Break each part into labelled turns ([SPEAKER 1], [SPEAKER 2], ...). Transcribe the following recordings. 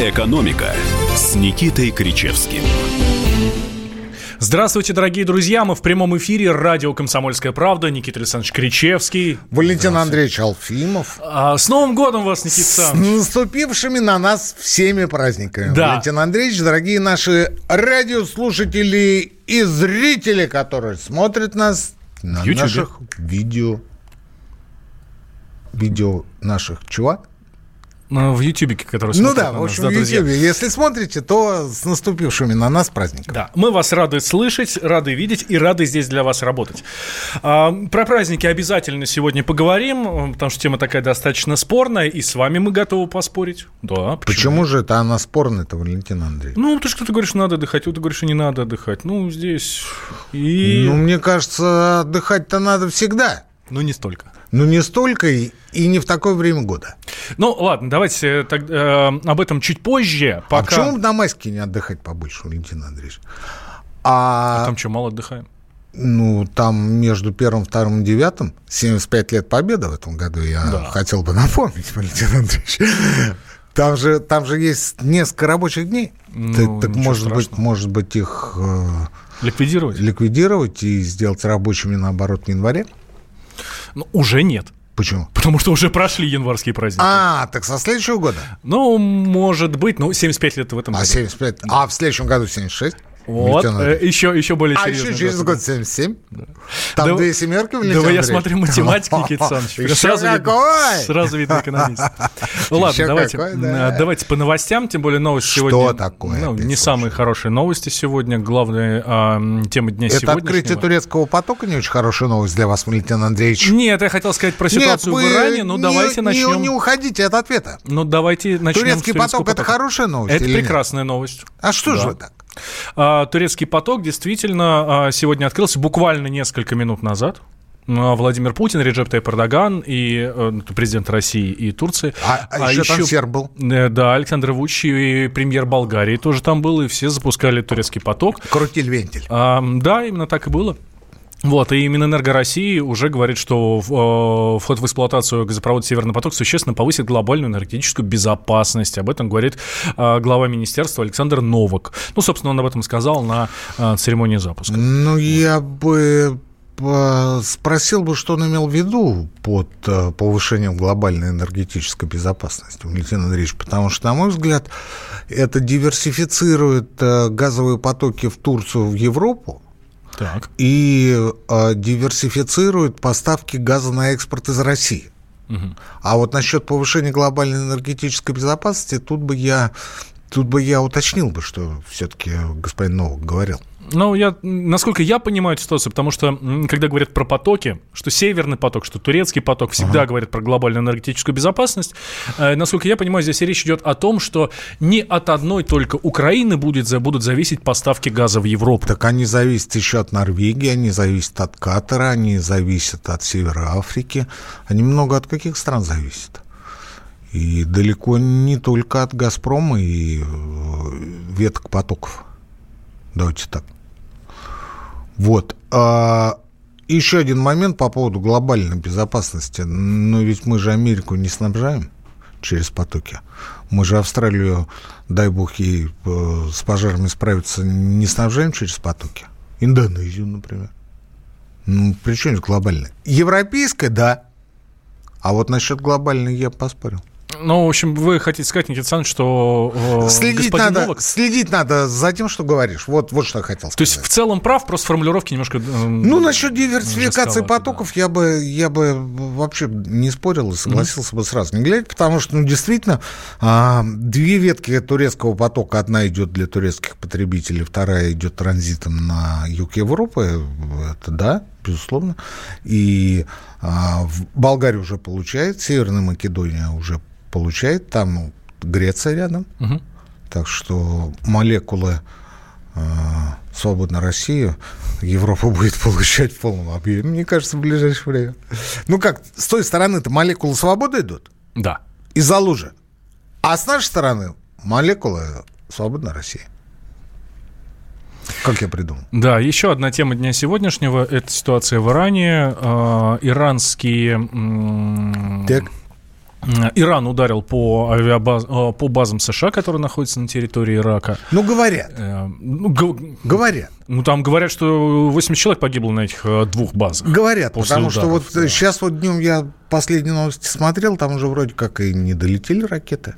[SPEAKER 1] «Экономика» с Никитой Кричевским.
[SPEAKER 2] Здравствуйте, дорогие друзья. Мы в прямом эфире. Радио «Комсомольская правда». Никита Александрович Кричевский.
[SPEAKER 3] Валентин Андреевич Алфимов.
[SPEAKER 2] А, с Новым годом вас, Никита Александрович.
[SPEAKER 3] С наступившими на нас всеми праздниками.
[SPEAKER 2] Да.
[SPEAKER 3] Валентин Андреевич, дорогие наши радиослушатели и зрители, которые смотрят нас на
[SPEAKER 2] Ютубе.
[SPEAKER 3] наших видео. Видео наших чего?
[SPEAKER 2] Ну, В Ютубе, который
[SPEAKER 3] Ну да, в
[SPEAKER 2] нас,
[SPEAKER 3] общем,
[SPEAKER 2] да,
[SPEAKER 3] в. Ютубе. Если смотрите, то с наступившими на нас праздниками.
[SPEAKER 2] Да, мы вас рады слышать, рады видеть и рады здесь для вас работать. А, про праздники обязательно сегодня поговорим, потому что тема такая достаточно спорная, и с вами мы готовы поспорить. Да,
[SPEAKER 3] Почему же это она спорная-то, Валентин Андреевич?
[SPEAKER 2] Ну, ты что ты говоришь, надо отдыхать, ты говоришь, не надо отдыхать. Ну, здесь и...
[SPEAKER 3] Ну, мне кажется, отдыхать-то надо всегда.
[SPEAKER 2] ну не столько.
[SPEAKER 3] Но не столько и, и не в такое время года.
[SPEAKER 2] Ну, ладно, давайте так, э, об этом чуть позже. Пока...
[SPEAKER 3] А почему на майске не отдыхать побольше, Валентин Андреевич? А,
[SPEAKER 2] Там что, мало отдыхаем?
[SPEAKER 3] ну, там между первым, вторым и девятым 75 лет победы в этом году, я
[SPEAKER 2] Да.
[SPEAKER 3] хотел бы напомнить, Валентин Андреевич. Там же, там же есть несколько рабочих дней.
[SPEAKER 2] Ну,
[SPEAKER 3] так так может быть, может быть, их э,
[SPEAKER 2] Ликвидировать?
[SPEAKER 3] ликвидировать и сделать рабочими, наоборот, в январе?
[SPEAKER 2] Ну, уже нет.
[SPEAKER 3] Почему?
[SPEAKER 2] Потому что уже прошли январские праздники.
[SPEAKER 3] А, так со следующего года.
[SPEAKER 2] Ну, может быть, ну, 75 лет в этом
[SPEAKER 3] А
[SPEAKER 2] году.
[SPEAKER 3] 75. А в следующем году 76.
[SPEAKER 2] Вот,
[SPEAKER 3] Андреевич.
[SPEAKER 2] э, еще, еще более
[SPEAKER 3] А
[SPEAKER 2] серьезно.
[SPEAKER 3] еще через год 77? Там
[SPEAKER 2] Да
[SPEAKER 3] две семерки,
[SPEAKER 2] Да
[SPEAKER 3] Валентин
[SPEAKER 2] вы, я смотрю, математик, Никита Александрович.
[SPEAKER 3] Еще
[SPEAKER 2] Сразу видно-
[SPEAKER 3] какой?
[SPEAKER 2] Сразу видно экономист. Ну ладно,
[SPEAKER 3] Еще
[SPEAKER 2] давайте,
[SPEAKER 3] какой, да.
[SPEAKER 2] э, давайте по новостям, тем более новости
[SPEAKER 3] Что
[SPEAKER 2] сегодня...
[SPEAKER 3] такое
[SPEAKER 2] Ну,
[SPEAKER 3] опять
[SPEAKER 2] не самые хорошие новости сегодня. Главная а, м, тема дня
[SPEAKER 3] Это
[SPEAKER 2] сегодняшнего.
[SPEAKER 3] открытие турецкого потока не очень хорошая новость для вас, Валентин Андреевич.
[SPEAKER 2] Нет, я хотел сказать про ситуацию
[SPEAKER 3] вы
[SPEAKER 2] в Иране, но
[SPEAKER 3] не-
[SPEAKER 2] давайте
[SPEAKER 3] не,
[SPEAKER 2] начнем.
[SPEAKER 3] Не уходите от ответа.
[SPEAKER 2] Ну, давайте начнем
[SPEAKER 3] Турецкий
[SPEAKER 2] с турецкого
[SPEAKER 3] поток это хорошая новость?
[SPEAKER 2] Это
[SPEAKER 3] или нет?
[SPEAKER 2] прекрасная новость.
[SPEAKER 3] А что же
[SPEAKER 2] Да.
[SPEAKER 3] вы так?
[SPEAKER 2] А, Турецкий поток действительно а, сегодня открылся буквально несколько минут назад. А, Владимир Путин, Реджеп Тайп Эрдоган и э, президент России и Турции.
[SPEAKER 3] А, а еще там серб был.
[SPEAKER 2] Э, Да, Александр Вучич и премьер Болгарии тоже там был, и все запускали турецкий поток.
[SPEAKER 3] Крутиль вентиль.
[SPEAKER 2] А, да, именно так и было. Вот, и Минэнерго России уже говорит, что э, вход в эксплуатацию газопровода «Северный поток» существенно повысит глобальную энергетическую безопасность. Об этом говорит э, глава министерства Александр Новак. Ну, собственно, он об этом сказал на э, церемонии запуска.
[SPEAKER 3] Ну, я бы спросил бы, что он имел в виду под повышением глобальной энергетической безопасности, Валентин Андреевич, потому что, на мой взгляд, это диверсифицирует газовые потоки в Турцию, в Европу,
[SPEAKER 2] Так.
[SPEAKER 3] и э, диверсифицирует поставки газа на экспорт из России. А вот насчет повышения глобальной энергетической безопасности, тут бы я, тут бы я уточнил бы, что все-таки господин Новак говорил.
[SPEAKER 2] Ну, я, насколько я понимаю эту ситуацию, потому что, когда говорят про потоки, что северный поток, что турецкий поток, всегда говорят про глобальную энергетическую безопасность. Э, насколько я понимаю, здесь речь идет о том, что не от одной только Украины будет, будут зависеть поставки газа в Европу.
[SPEAKER 3] Так они зависят еще от Норвегии, они зависят от Катара, они зависят от Севера Африки. Они много от каких стран зависят? И далеко не только от «Газпрома» и э, веток потоков. Давайте так. Вот. А, еще один момент по поводу глобальной безопасности. Но ведь мы же Америку не снабжаем через потоки. Мы же Австралию, дай бог ей э, с пожарами справиться, не снабжаем через потоки. Индонезию, например. Ну, при чем здесь глобальная? Европейская, да. А вот насчет глобальной я поспорил.
[SPEAKER 2] Ну, в общем, вы хотите сказать, Никита Александрович, что э,
[SPEAKER 3] Следить
[SPEAKER 2] господин
[SPEAKER 3] надо,
[SPEAKER 2] Новак...
[SPEAKER 3] следить надо за тем, что говоришь. Вот, вот что я хотел сказать.
[SPEAKER 2] То есть в целом прав, просто формулировки немножко... э,
[SPEAKER 3] Ну, насчет диверсификации потоков я бы, я бы вообще не спорил и согласился бы сразу. Не глядя, потому что, ну, действительно, а, две ветки турецкого потока. Одна идет для турецких потребителей, вторая идет транзитом на юг Европы. Это да, безусловно. И а, в Болгария уже получает, Северная Македония уже получает, там ну, Греция рядом.
[SPEAKER 2] Мгм.
[SPEAKER 3] Так что молекулы э, свободной России Европа будет получать в полном объеме, мне кажется, в ближайшее время. Ну как, с той стороны-то молекулы свободы идут
[SPEAKER 2] Да.
[SPEAKER 3] из-за лужи, а с нашей стороны молекулы свободной России. Как я придумал?
[SPEAKER 2] Да, еще одна тема дня сегодняшнего – это ситуация в Иране. Э, иранские м,
[SPEAKER 3] Так.
[SPEAKER 2] Иран ударил по, авиабаз... Э, по базам США, которые находятся на территории Ирака.
[SPEAKER 3] Ну, говорят. Э, ну, г... Говорят.
[SPEAKER 2] Ну, там говорят, что 80 человек погибло на этих э, двух базах.
[SPEAKER 3] Говорят, потому ударов, что вот да. сейчас вот днем я последние новости смотрел, там уже вроде как и не долетели ракеты.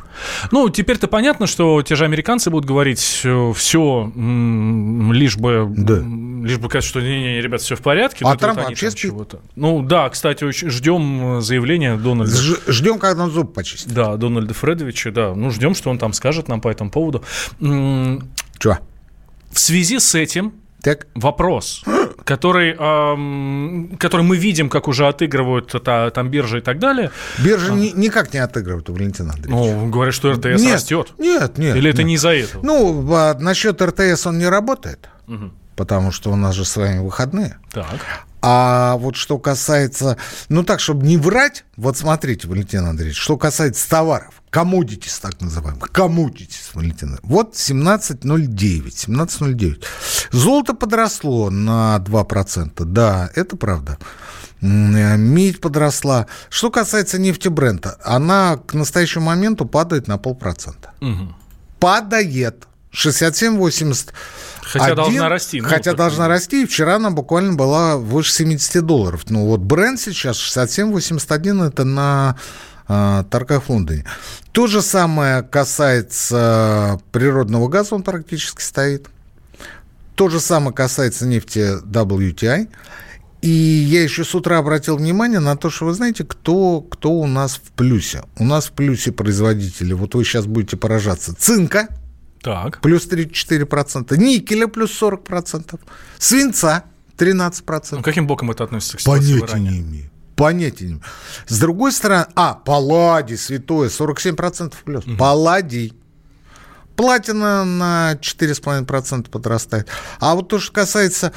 [SPEAKER 2] Ну, теперь-то понятно, что те же американцы будут говорить все, лишь бы, да. лишь бы сказать, что не-не, ребят, все в порядке.
[SPEAKER 3] А Трамп вообще спит.
[SPEAKER 2] Ну, да, кстати, ждем заявления Дональда. Ж,
[SPEAKER 3] ждем, когда он зуб почистит.
[SPEAKER 2] Да, Дональда Фредовича, да. Ну, ждем, что он там скажет нам по этому поводу.
[SPEAKER 3] Чего?
[SPEAKER 2] В связи с этим так. Вопрос, который, эм, который мы видим, как уже отыгрывают это, там биржи и так далее.
[SPEAKER 3] Биржи а. ни, никак не отыгрывают у Валентина Андреевича.
[SPEAKER 2] Ну, говорят, что РТС нет, растет.
[SPEAKER 3] Нет, нет.
[SPEAKER 2] Или
[SPEAKER 3] нет.
[SPEAKER 2] это не из-за этого?
[SPEAKER 3] Ну, а, насчет РТС он не работает, угу. потому что у нас же с вами выходные.
[SPEAKER 2] Так.
[SPEAKER 3] А вот что касается, ну так, чтобы не врать, вот смотрите, Валентин Андреевич, что касается товаров, коммодитис так называемых, коммодитис, Валентин Вот 17,09, 17,09. Золото подросло на 2%, да, это правда. Медь подросла. Что касается нефтебрента, она к настоящему моменту падает на полпроцента. Угу. Падает. 67,80.
[SPEAKER 2] Хотя один, должна расти.
[SPEAKER 3] Ну, хотя должна расти. И вчера она буквально была выше 70 долларов. Ну вот бренд сейчас 67,81 это на э, торгах в Лондоне. То же самое касается природного газа, он практически стоит. То же самое касается нефти WTI. И я еще с утра обратил внимание на то, что вы знаете, кто, кто у нас в плюсе. У нас в плюсе производители, вот вы сейчас будете поражаться, цинка –
[SPEAKER 2] так.
[SPEAKER 3] Плюс 34%. Никеля плюс 40%. Свинца 13%. Ну,
[SPEAKER 2] каким боком это относится к
[SPEAKER 3] Понятия не имею. Понятия не имею. С другой стороны, а, палладий, святое, 47% плюс. Угу. Палладий. Платина на 4,5% подрастает. А вот то, что касается...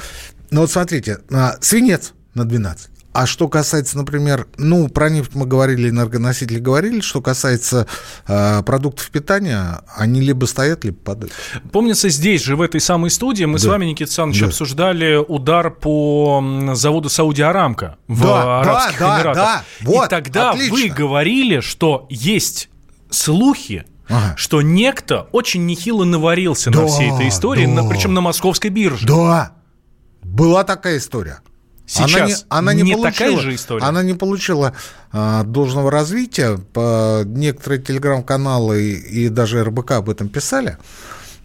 [SPEAKER 3] Ну вот смотрите, а, свинец на 12. А что касается, например, ну, про нефть мы говорили, энергоносители говорили, что касается э, продуктов питания, они либо стоят, либо падают.
[SPEAKER 2] Помнится, здесь же, в этой самой студии, мы да. с вами, Никита Александрович, да. обсуждали удар по заводу Сауди Арамко в да, Арабских да, Эмиратах. Да, да. Вот, И тогда отлично. вы говорили, что есть слухи, Ага. что некто очень нехило наварился да, на всей этой истории, да. на, причем на московской бирже.
[SPEAKER 3] Да, была такая история.
[SPEAKER 2] Сейчас она не, она не, не получила, такая же история.
[SPEAKER 3] Она не получила а, должного развития. По, некоторые телеграм-каналы и даже РБК об этом писали.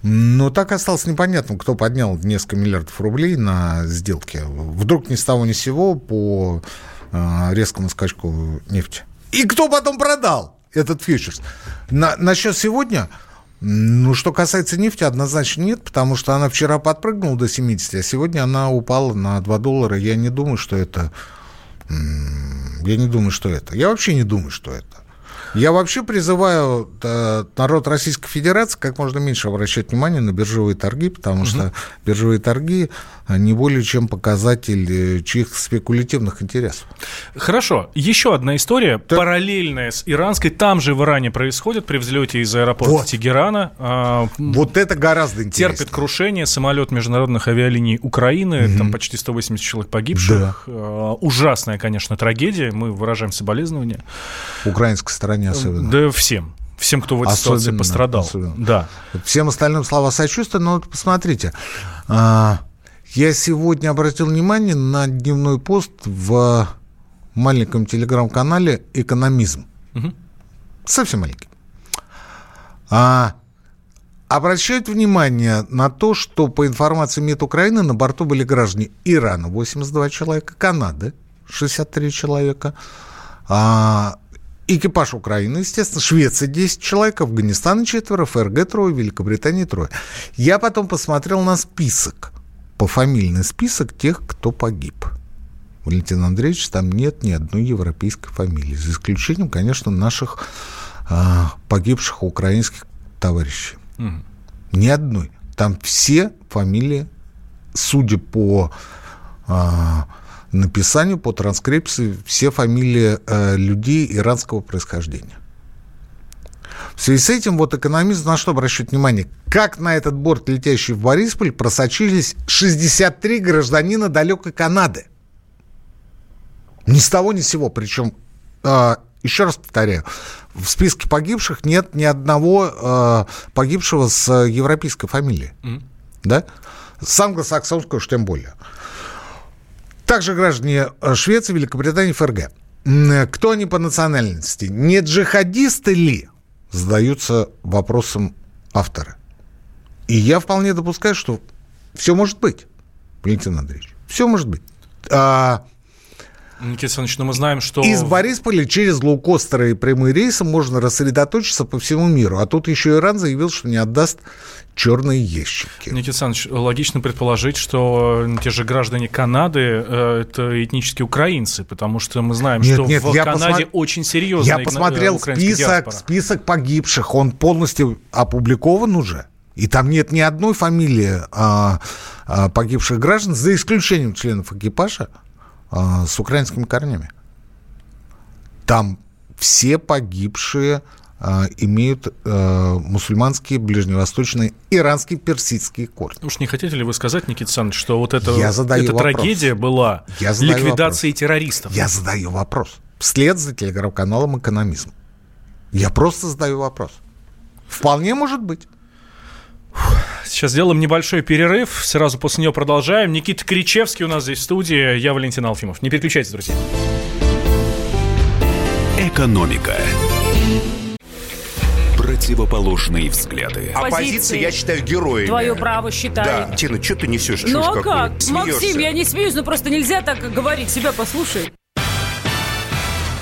[SPEAKER 3] Но так осталось непонятным, кто поднял несколько миллиардов рублей на сделке. Вдруг ни с того ни с сего по а, резкому скачку нефти. И кто потом продал этот фьючерс? На, насчет сегодня ну, что касается нефти, однозначно нет, потому что она вчера подпрыгнула до 70, а сегодня она упала на 2 доллара. Я не думаю, что это... Я не думаю, что это. Я вообще не думаю, что это. Я вообще призываю э, народ Российской Федерации как можно меньше обращать внимание на биржевые торги, потому угу. что биржевые торги а, не более чем показатель э, чьих спекулятивных интересов.
[SPEAKER 2] Хорошо. Еще одна история, так. параллельная с иранской, там же в Иране происходит при взлете из аэропорта вот. Тегерана.
[SPEAKER 3] А, вот это гораздо интереснее.
[SPEAKER 2] Терпит крушение самолет международных авиалиний Украины, угу. там почти 180 человек погибших. Да. Ужасная, конечно, трагедия, мы выражаем соболезнования.
[SPEAKER 3] Украинской стороне стране особенно.
[SPEAKER 2] Да всем. Всем, кто в этой особенно, ситуации пострадал. Особенно. Да.
[SPEAKER 3] Всем остальным слова сочувствия, но вот посмотрите. А, я сегодня обратил внимание на дневной пост в маленьком телеграм-канале «Экономизм». Угу. Совсем маленький. А, обращают внимание на то, что по информации МИД Украины на борту были граждане Ирана 82 человека, Канады 63 человека, а, Экипаж Украины, естественно, Швеция 10 человек, Афганистан 4, ФРГ трое, Великобритания трое. Я потом посмотрел на список, пофамильный список тех, кто погиб. Валентин Андреевич, там нет ни одной европейской фамилии, за исключением, конечно, наших э, погибших украинских товарищей. Угу. Ни одной. Там все фамилии, судя по э, написанию, по транскрипции все фамилии э, людей иранского происхождения. В связи с этим вот экономист на что обращает внимание? Как на этот борт, летящий в Борисполь, просочились 63 гражданина далекой Канады. Ни с того, ни с сего. Причем э, еще раз повторяю, в списке погибших нет ни одного э, погибшего с европейской фамилией. Mm. Да? С англосаксонской уж тем более. Также граждане Швеции, Великобритании, ФРГ. Кто они по национальности? Не джихадисты ли? Задаются вопросом авторы. И я вполне допускаю, что все может быть, Валентин Андреевич. Все может быть. А,
[SPEAKER 2] Никита Александрович, но мы знаем, что...
[SPEAKER 3] Из Борисполя через лоукостеры и прямые рейсы можно рассредоточиться по всему миру. А тут еще Иран заявил, что не отдаст черные ящики.
[SPEAKER 2] Никита Александрович, логично предположить, что те же граждане Канады э, это этнические украинцы, потому что мы знаем, нет, что нет, в Канаде посмотр... очень серьезно.
[SPEAKER 3] Я посмотрел список, список погибших, он полностью опубликован уже. И там нет ни одной фамилии а, а, погибших граждан, за исключением членов экипажа. А, с украинскими корнями. Там все погибшие а, имеют а, мусульманские, ближневосточные, иранские, персидские корни.
[SPEAKER 2] Уж не хотите ли вы сказать, Никита Александрович, что вот это, Я задаю эта вопрос. трагедия была Я ликвидацией вопрос. террористов?
[SPEAKER 3] Я задаю вопрос. Вслед за телеграм-каналом «Экономизм». Я просто задаю вопрос. Вполне может быть.
[SPEAKER 2] Сейчас сделаем небольшой перерыв. Сразу после него продолжаем. Никита Кричевский у нас здесь в студии. Я Валентин Алфимов. Не переключайтесь, друзья.
[SPEAKER 1] Экономика. Противоположные взгляды.
[SPEAKER 4] Оппозиция, я считаю, героями.
[SPEAKER 5] Твое право считаю.
[SPEAKER 4] Да. Тина, что ты несешь?
[SPEAKER 5] Ну а как? Смеешься. Максим, я не смеюсь, но просто нельзя так говорить. Себя послушай.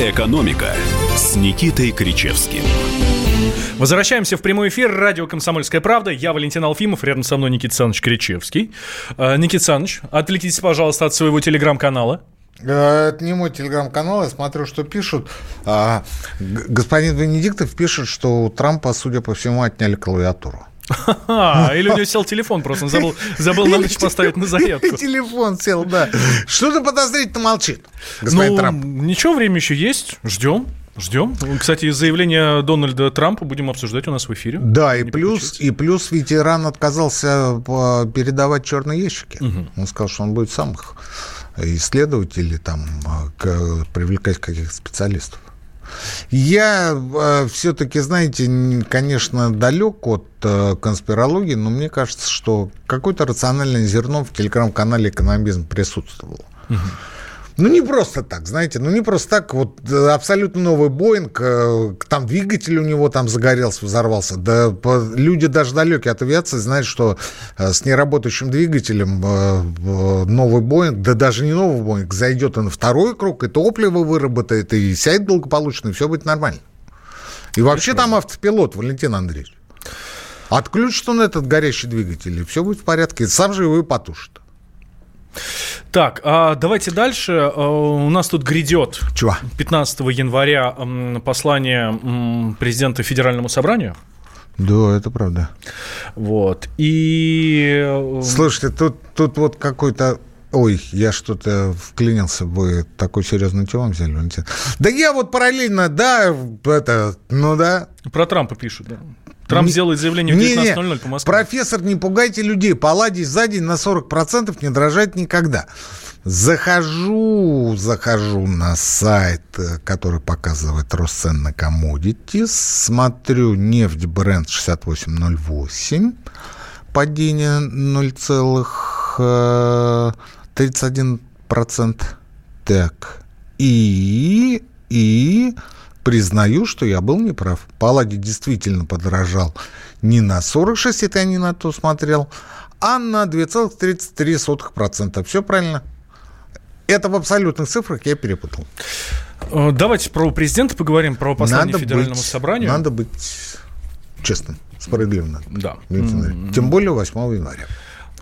[SPEAKER 1] «Экономика» с Никитой Кричевским.
[SPEAKER 2] Возвращаемся в прямой эфир. Радио «Комсомольская правда». Я Валентин Алфимов. Рядом со мной Никита Саныч Кричевский. Э, Никита Саныч, отвлекитесь, пожалуйста, от своего телеграм-канала.
[SPEAKER 3] Э, это не мой телеграм-канал, я смотрю, что пишут. А, господин Венедиктов пишет, что у Трампа, судя по всему, отняли клавиатуру.
[SPEAKER 2] Или у него сел телефон, просто он забыл, забыл на ночь поставить на зарядку.
[SPEAKER 3] Телефон сел, да. Что-то подозрительно молчит, господин ну, Трамп.
[SPEAKER 2] Ничего, время еще есть, ждем. Ждем. Кстати, заявление Дональда Трампа будем обсуждать у нас в эфире.
[SPEAKER 3] Да, и плюс, и плюс ведь Иран отказался передавать черные ящики. Угу. Он сказал, что он будет сам их исследовать или там привлекать каких-то специалистов. Я э, все-таки, знаете, конечно, далек от э, конспирологии, но мне кажется, что какое-то рациональное зерно в телеграм-канале «Экономизм» присутствовало. Угу. Ну, не просто так, знаете, ну, не просто так. Вот э, абсолютно новый Боинг, э, там двигатель у него там загорелся, взорвался. Да люди даже далекие от авиации знают, что э, с неработающим двигателем новый Боинг, да даже не новый Боинг, зайдет на второй круг, и топливо выработает, и сядет благополучно, и все будет нормально. И вообще там автопилот, Валентин Андреевич. Отключит он этот горящий двигатель, и все будет в порядке. Сам же его и потушит.
[SPEAKER 2] Так, а давайте дальше. А, у нас тут грядет
[SPEAKER 3] Чего?
[SPEAKER 2] 15 января послание президента Федеральному собранию.
[SPEAKER 3] Да, это правда.
[SPEAKER 2] Вот. И...
[SPEAKER 3] Э, Слушайте, тут, тут вот какой-то Ой, я что-то вклинился, вы такой серьезный тему взяли, Валентин. Да я вот параллельно, да, это, ну да.
[SPEAKER 2] Про Трампа пишут, да. Трамп не, сделает заявление в 19.00 по Москве.
[SPEAKER 3] Профессор, не пугайте людей. Палладий за день на 40% не дрожать никогда. Захожу, захожу на сайт, который показывает рост цен на commodities. Смотрю нефть бренд 68.08. Падение 0,31%. Так. И, и признаю, что я был неправ. Палладий действительно подорожал не на 46, это я не на то смотрел, а на 2,33%. Все правильно. Это в абсолютных цифрах я перепутал.
[SPEAKER 2] Э, Давайте про президента поговорим, про послание
[SPEAKER 3] Надо
[SPEAKER 2] Федеральному
[SPEAKER 3] быть-
[SPEAKER 2] собранию.
[SPEAKER 3] Надо быть честным, справедливым.
[SPEAKER 2] Да.
[SPEAKER 3] Тем более 8 января.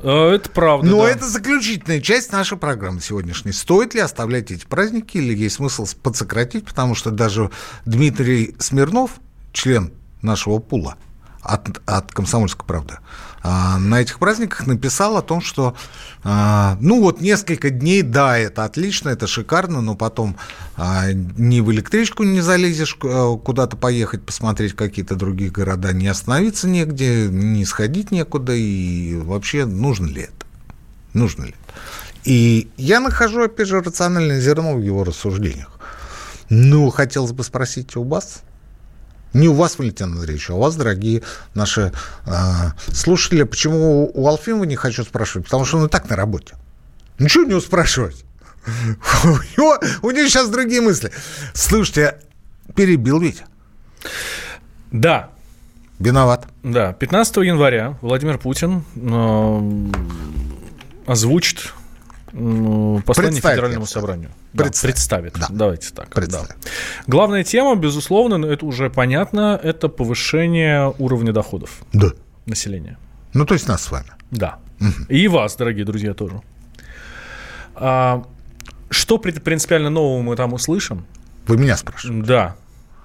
[SPEAKER 2] Э, Это правда,
[SPEAKER 3] Но
[SPEAKER 2] да.
[SPEAKER 3] это заключительная часть нашей программы сегодняшней. Стоит ли оставлять эти праздники или есть смысл подсократить, потому что даже Дмитрий Смирнов, член нашего пула от, от «Комсомольской правды», а, на этих праздниках написал о том, что а, ну вот несколько дней, да, это отлично, это шикарно, но потом а, ни в электричку не залезешь куда-то поехать, посмотреть какие-то другие города, не остановиться негде, не сходить некуда, и вообще нужно ли это? Нужно ли это? И я нахожу, опять же, рациональное зерно в его рассуждениях. Ну, хотелось бы спросить у вас, не у вас, Валентин Андреевич, а у вас, дорогие наши а, слушатели, почему у Алфимова не хочу спрашивать? Потому что он и так на работе. Что у него спрашивать? У него, у него сейчас другие мысли. Слушайте, перебил ведь.
[SPEAKER 2] Да,
[SPEAKER 3] Виноват.
[SPEAKER 2] да. 15 января Владимир Путин э, озвучит э, послание
[SPEAKER 3] Представит,
[SPEAKER 2] Федеральному собранию. Да,
[SPEAKER 3] Представит.
[SPEAKER 2] представит.
[SPEAKER 3] Да.
[SPEAKER 2] Давайте так.
[SPEAKER 3] Представит.
[SPEAKER 2] да. Главная тема, безусловно, но это уже понятно, это повышение уровня доходов
[SPEAKER 3] Да.
[SPEAKER 2] населения.
[SPEAKER 3] Ну, то есть нас с вами.
[SPEAKER 2] Да. И вас, дорогие друзья, тоже. А, что при- принципиально нового мы там услышим?
[SPEAKER 3] Вы меня спрашиваете.
[SPEAKER 2] Да.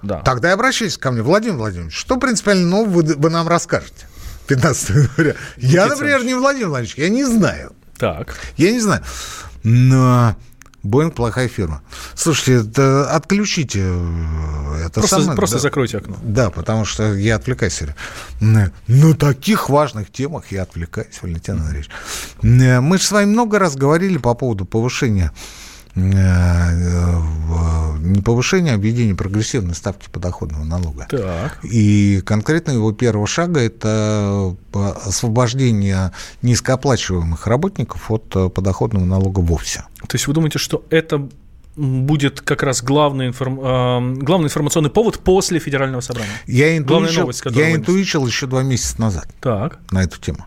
[SPEAKER 2] Да.
[SPEAKER 3] Тогда обращайтесь ко мне, Владимир Владимирович. Что принципиально нового вы, вы нам расскажете? 15 января. Я, например, не Владимир Владимирович, я не знаю.
[SPEAKER 2] Так.
[SPEAKER 3] Я не знаю. Но Боинг плохая фирма. Слушайте, это отключите э, это
[SPEAKER 2] Просто,
[SPEAKER 3] самое.
[SPEAKER 2] просто
[SPEAKER 3] да.
[SPEAKER 2] закройте окно.
[SPEAKER 3] Да, потому что я отвлекаюсь. время. На, таких важных темах я отвлекаюсь, Валентин Андреевич. Э, Мы же с вами много раз говорили по поводу повышения не повышения, а введения прогрессивной ставки подоходного налога.
[SPEAKER 2] Так.
[SPEAKER 3] И конкретно его первого шага – это освобождение низкооплачиваемых работников от э, подоходного налога вовсе.
[SPEAKER 2] То есть вы думаете, что это будет как раз главный, информ... э, главный информационный повод после федерального собрания?
[SPEAKER 3] Я интуичил,
[SPEAKER 2] новость,
[SPEAKER 3] я интуичил еще два месяца назад
[SPEAKER 2] Так.
[SPEAKER 3] на эту тему.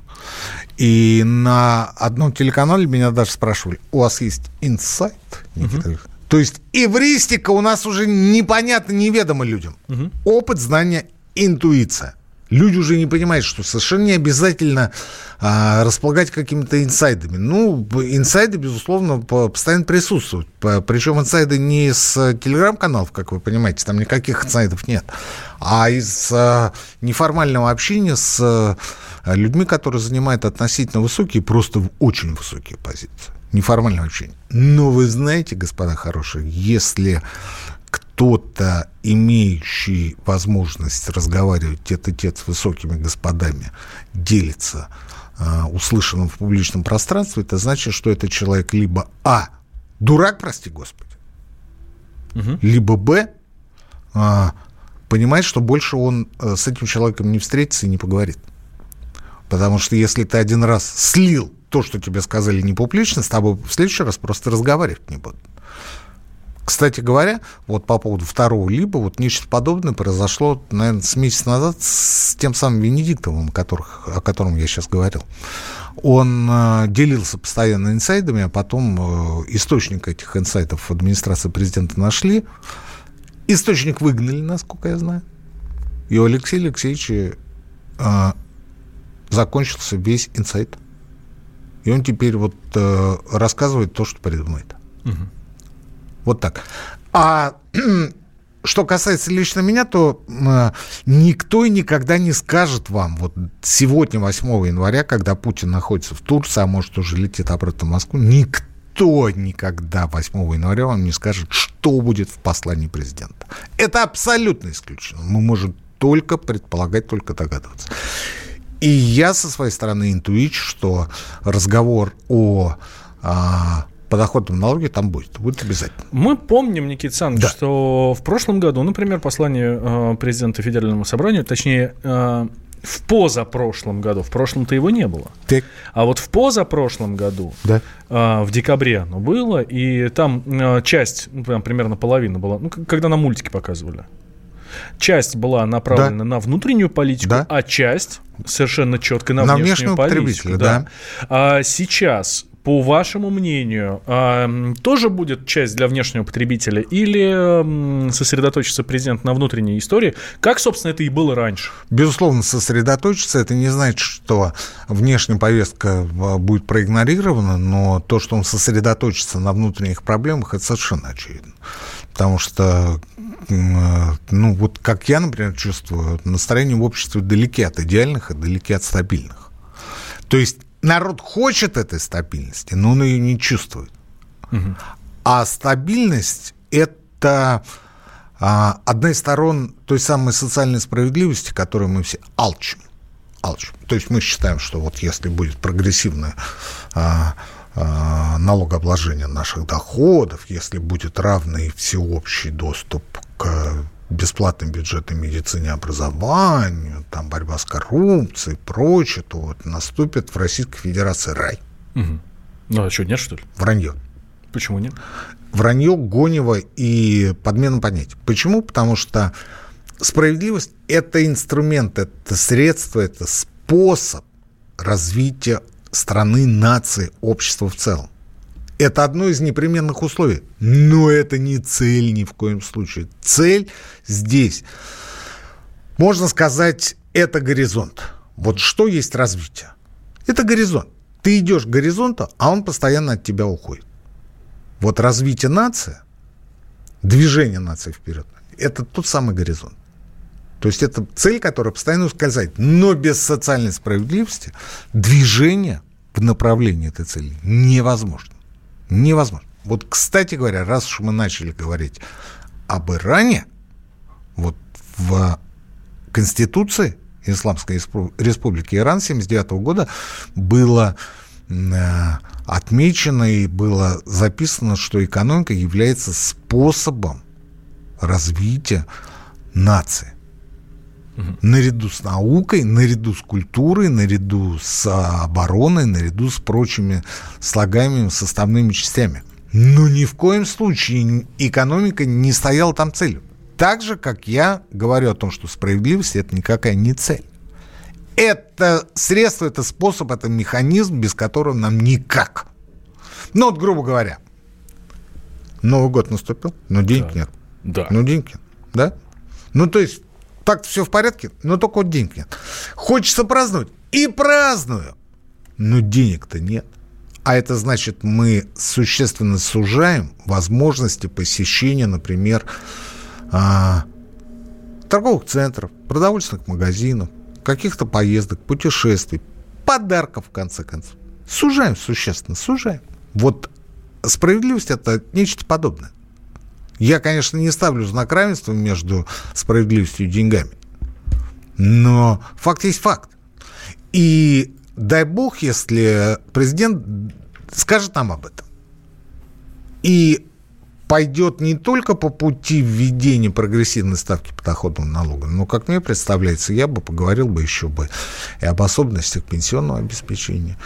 [SPEAKER 3] И на одном телеканале меня даже спрашивали, у вас есть инсайт, Никита Ильич?» То есть эвристика у нас уже непонятно, неведомо людям. Опыт, знания, интуиция. Люди уже не понимают, что совершенно не обязательно а, располагать какими-то инсайдами. Ну, инсайды, безусловно, по- постоянно присутствуют. Причем инсайды не э, телеграм-каналов, как вы понимаете, там никаких инсайдов нет, а из а, неформального общения с а, людьми, которые занимают относительно высокие, просто очень высокие позиции. Неформальное общение. Но вы знаете, господа хорошие, если кто-то, имеющий возможность разговаривать тет-а-тет с высокими господами, делится а, услышанным в публичном пространстве, это значит, что этот человек либо А. Дурак, прости господи, либо Б. а, понимает, что больше он а, с этим человеком не встретится и не поговорит. Потому что если ты один раз слил то, что тебе сказали не публично, с тобой в следующий раз просто разговаривать не будут. Кстати говоря, вот по поводу второго либо, вот нечто подобное произошло, наверное, с месяц назад с тем самым Венедиктовым, которых, о котором я сейчас говорил. Он э, делился постоянно инсайдами, а потом э, источник этих инсайдов в администрации президента нашли. Источник выгнали, насколько я знаю. И у Алексея Алексеевича э, закончился весь инсайт. И он теперь вот э, рассказывает то, что придумает. Вот так. А что касается лично меня, то э, никто и никогда не скажет вам, вот сегодня, 8 января, когда Путин находится в Турции, а может уже летит обратно в Москву, никто никогда 8 января вам не скажет, что будет в послании президента. Это абсолютно исключено. Мы можем только предполагать, только догадываться. И я со своей стороны интуичу, что разговор о а, подоходном налоге там будет. Будет обязательно.
[SPEAKER 2] Мы помним, Никита Александрович,
[SPEAKER 3] Да.
[SPEAKER 2] что в прошлом году, например, послание э, президента Федеральному собранию, точнее, э, в позапрошлом году, в прошлом-то его не было,
[SPEAKER 3] Так.
[SPEAKER 2] а вот в позапрошлом году,
[SPEAKER 3] Да.
[SPEAKER 2] э, в декабре оно было, и там э, часть, ну, прям примерно половина была, ну, когда на мультики показывали. Часть была направлена да. на внутреннюю политику, да. а часть совершенно четко на, на внешнюю политику. Да. Да. А сейчас по вашему мнению, тоже будет часть для внешнего потребителя или сосредоточится президент на внутренней истории? Как, собственно, это и было раньше?
[SPEAKER 3] Безусловно, сосредоточиться. Это не значит, что внешняя повестка а, будет проигнорирована, но то, что он сосредоточится на внутренних проблемах, это совершенно очевидно. Потому что ну, вот как я, например, чувствую, настроение в обществе далеки от идеальных и далеки от стабильных. То есть народ хочет этой стабильности, но он ее не чувствует. А стабильность – это а, одна из сторон той самой социальной справедливости, которую мы все алчим. алчим. То есть мы считаем, что вот если будет прогрессивное а, а, налогообложение наших доходов, если будет равный всеобщий доступ к бесплатной бюджетной медицине, образованию, там борьба с коррупцией и прочее, то вот наступит в Российской Федерации рай.
[SPEAKER 2] Угу. Ну, а что, нет, что ли?
[SPEAKER 3] Вранье.
[SPEAKER 2] Почему нет?
[SPEAKER 3] Вранье, гонево и подмена понятий. Почему? Потому что справедливость – это инструмент, это средство, это способ развития страны, нации, общества в целом. Это одно из непременных условий. Но это не цель ни в коем случае. Цель здесь, можно сказать, это горизонт. Вот что есть развитие? Это горизонт. Ты идешь к горизонту, а он постоянно от тебя уходит. Вот развитие нации, движение нации вперед, это тот самый горизонт. То есть это цель, которая постоянно ускользает. Но без социальной справедливости движение в направлении этой цели невозможно. Невозможно. Вот, кстати говоря, раз уж мы начали говорить об Иране, вот в Конституции Исламской Республики Иран 79 года было э, отмечено и было записано, что экономика является способом развития нации. Угу. Наряду с наукой, наряду с культурой, наряду с обороной, наряду с прочими слагаемыми составными частями. Но ни в коем случае экономика не стояла там целью. Так же, как я говорю о том, что справедливость – это никакая не цель. Это средство, это способ, это механизм, без которого нам никак. Ну вот, грубо говоря, Новый год наступил, но денег да. нет.
[SPEAKER 2] Да.
[SPEAKER 3] Ну, денег нет. Да? Ну, то есть так все в порядке, но только вот денег нет. Хочется праздновать. И праздную. Но денег-то нет. А это значит, мы существенно сужаем возможности посещения, например, а, торговых центров, продовольственных магазинов, каких-то поездок, путешествий, подарков, в конце концов. Сужаем существенно, сужаем. Вот справедливость – это нечто подобное. Я, конечно, не ставлю знак равенства между справедливостью и деньгами. Но факт есть факт. И дай бог, если президент скажет нам об этом. И пойдет не только по пути введения прогрессивной ставки подоходного налога, но, как мне представляется, я бы поговорил бы еще бы и об особенностях пенсионного обеспечения,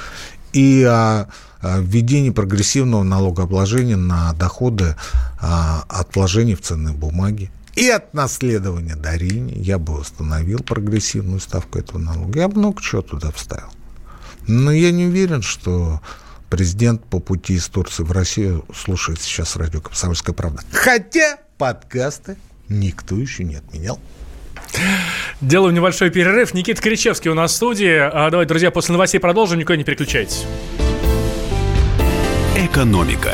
[SPEAKER 3] и о введении прогрессивного налогообложения на доходы а, от вложений в ценные бумаги. И от наследования дарения я бы установил прогрессивную ставку этого налога. Я бы много чего туда вставил. Но я не уверен, что президент по пути из Турции в Россию слушает сейчас радио «Комсомольская правда». Хотя подкасты никто еще не отменял.
[SPEAKER 2] Делаем небольшой перерыв. Никита Кричевский у нас в студии. А давайте, друзья, после новостей продолжим. Никуда не переключайтесь.
[SPEAKER 1] Экономика.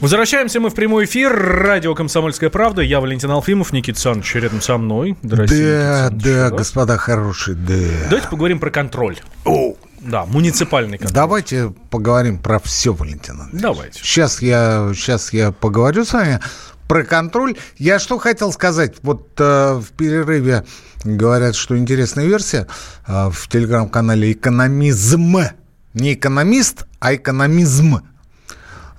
[SPEAKER 2] Возвращаемся мы в прямой эфир. Радио «Комсомольская правда». Я Валентин Алфимов, Никита Саныч рядом со мной.
[SPEAKER 3] Здравствуйте. Да, да, господа хорошие, да.
[SPEAKER 2] Давайте поговорим про контроль. О. Да, муниципальный контроль.
[SPEAKER 3] Давайте поговорим про все, Валентин
[SPEAKER 2] Давайте.
[SPEAKER 3] Сейчас я, сейчас я поговорю с вами про контроль. Я что хотел сказать? Вот э, в перерыве говорят, что интересная версия э, в телеграм-канале «Экономизм». Не экономист, а экономизм.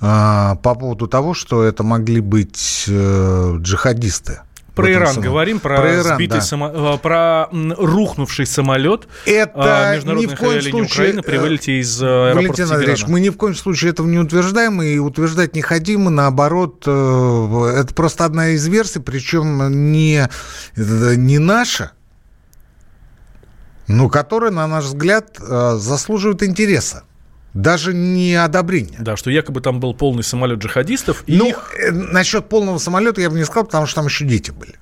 [SPEAKER 3] Э, по поводу того, что это могли быть э, джихадисты.
[SPEAKER 2] Про Иран
[SPEAKER 3] самом...
[SPEAKER 2] говорим, про,
[SPEAKER 3] про, Иран,
[SPEAKER 2] сбитый
[SPEAKER 3] да.
[SPEAKER 2] само... про рухнувший самолет
[SPEAKER 3] это
[SPEAKER 2] международных
[SPEAKER 3] ни в коем случае,
[SPEAKER 2] Украины при вылете из аэропорта
[SPEAKER 3] Валентин Андреевич, мы ни в коем случае этого не утверждаем и утверждать не хотим, и наоборот, э, это просто одна из версий, причем не, не наша, но которая, на наш взгляд, э, заслуживает интереса. Даже не одобрения.
[SPEAKER 2] Да, что якобы там был полный самолет джихадистов. И
[SPEAKER 3] Ну,
[SPEAKER 2] их...
[SPEAKER 3] э, насчет полного самолета я бы не сказал, потому что там еще дети были.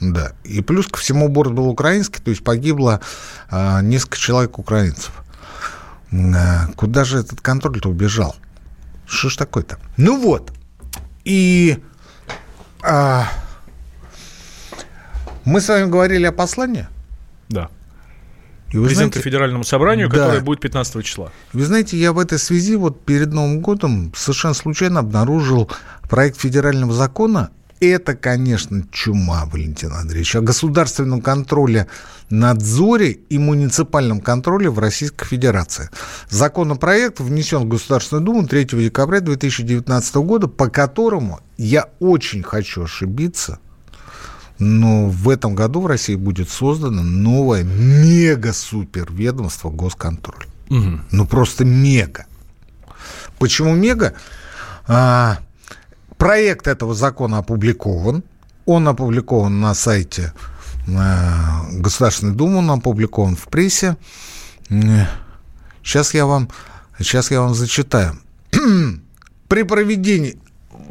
[SPEAKER 3] Да. И плюс ко всему борт был украинский, то есть погибло э, несколько человек украинцев. Э, куда же этот контроль-то убежал? Что ж такое-то? Ну вот. И а, мы с вами говорили о послании.
[SPEAKER 2] Да.
[SPEAKER 3] И вы
[SPEAKER 2] Президенту
[SPEAKER 3] знаете,
[SPEAKER 2] Федеральному собранию,
[SPEAKER 3] Да.
[SPEAKER 2] которое будет 15 числа.
[SPEAKER 3] Вы знаете, я в этой связи вот перед Новым годом совершенно случайно обнаружил проект федерального закона. Это, конечно, чума, Валентин Андреевич, о государственном контроле, надзоре и муниципальном контроле в Российской Федерации. Законопроект внесен в Государственную Думу 3 декабря 2019 года, по которому, я очень хочу ошибиться, но в этом году в России будет создано новое мега-супер ведомство госконтроль. Ну, просто мега. Почему мега? А, проект этого закона опубликован. Он опубликован на сайте а, Государственной Думы, он опубликован в прессе. Сейчас я вам, сейчас я вам зачитаю. При проведении...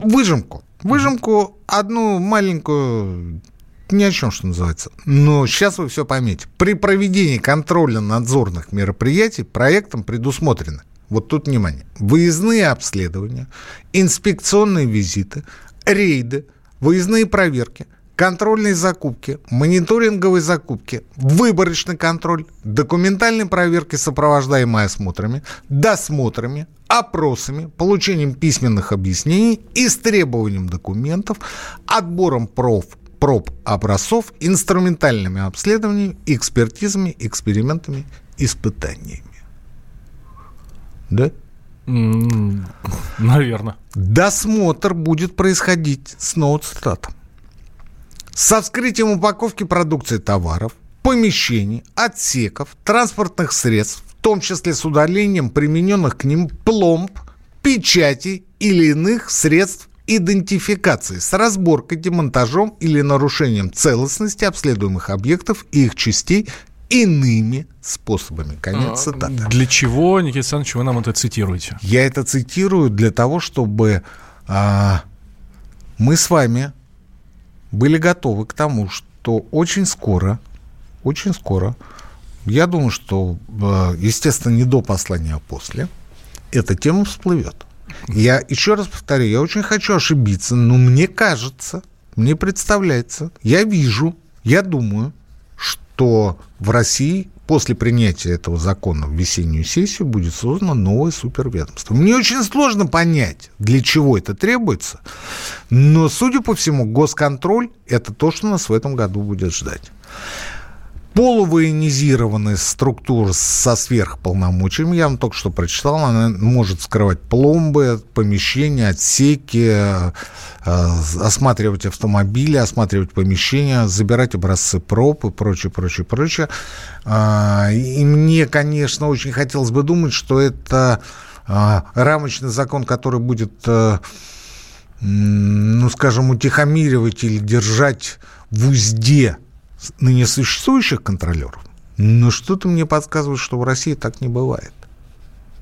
[SPEAKER 3] Выжимку. Выжимку одну маленькую ни о чем, что называется. Но сейчас вы все поймете. При проведении контрольно-надзорных мероприятий проектом предусмотрены, вот тут внимание, выездные обследования, инспекционные визиты, рейды, выездные проверки, контрольные закупки, мониторинговые закупки, выборочный контроль, документальные проверки, сопровождаемые осмотрами, досмотрами, опросами, получением письменных объяснений, истребованием документов, отбором проф проб образцов, инструментальными обследованиями, экспертизами, экспериментами, испытаниями. Да?
[SPEAKER 2] Наверное.
[SPEAKER 3] Досмотр будет происходить, снова цитата. Со вскрытием упаковки продукции товаров, помещений, отсеков, транспортных средств, в том числе с удалением примененных к ним пломб, печати или иных средств идентификации с разборкой, демонтажом или нарушением целостности обследуемых объектов и их частей иными способами. Конец цитаты.
[SPEAKER 2] Для чего, Никита Александрович, вы нам это цитируете?
[SPEAKER 3] Я это цитирую для того, чтобы а, мы с вами были готовы к тому, что очень скоро, очень скоро, я думаю, что, а, естественно, не до послания, а после, эта тема всплывет. Я еще раз повторю, я очень хочу ошибиться, но мне кажется, мне представляется, я вижу, я думаю, что в России после принятия этого закона в весеннюю сессию будет создано новое суперведомство. Мне очень сложно понять, для чего это требуется, но, судя по всему, госконтроль – это то, что нас в этом году будет ждать полувоенизированная структура со сверхполномочиями, я вам только что прочитал, она может вскрывать пломбы, помещения, отсеки, э, осматривать автомобили, осматривать помещения, забирать образцы проб и прочее, прочее, прочее. А, и мне, конечно, очень хотелось бы думать, что это а, рамочный закон, который будет, э, ну, скажем, утихомиривать или держать в узде ныне существующих контролеров, но что-то мне подсказывает, что в России так не бывает.